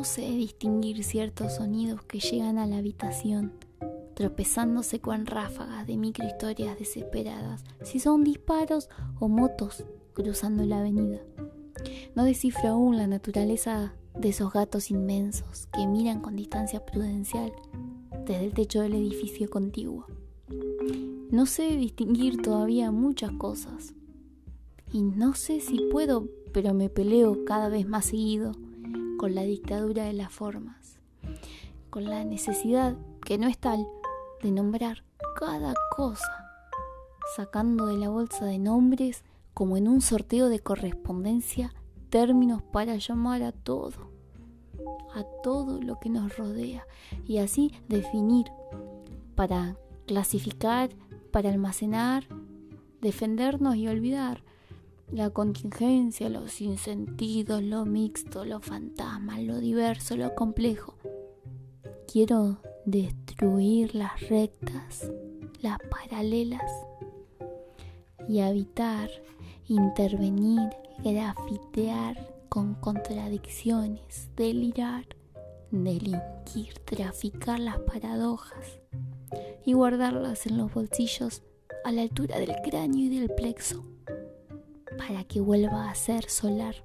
No sé distinguir ciertos sonidos que llegan a la habitación, tropezándose con ráfagas de microhistorias desesperadas, si son disparos o motos cruzando la avenida. No descifro aún la naturaleza de esos gatos inmensos que miran con distancia prudencial desde el techo del edificio contiguo. No sé distinguir todavía muchas cosas. Y no sé si puedo, pero me peleo cada vez más seguido con la dictadura de las formas, con la necesidad, que no es tal, de nombrar cada cosa, sacando de la bolsa de nombres, como en un sorteo de correspondencia, términos para llamar a todo, a todo lo que nos rodea, y así definir, para clasificar, para almacenar, defendernos y olvidar la contingencia, los sinsentidos, lo mixto, lo fantasma, lo diverso, lo complejo. Quiero destruir las rectas, las paralelas y habitar, intervenir, grafitear con contradicciones, delirar, delinquir, traficar las paradojas y guardarlas en los bolsillos a la altura del cráneo y del plexo para que vuelva a ser solar,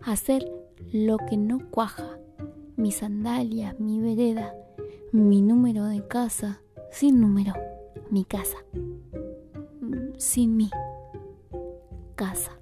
a hacer lo que no cuaja, mis sandalias, mi vereda, mi número de casa, sin número, mi casa, sin mí, casa.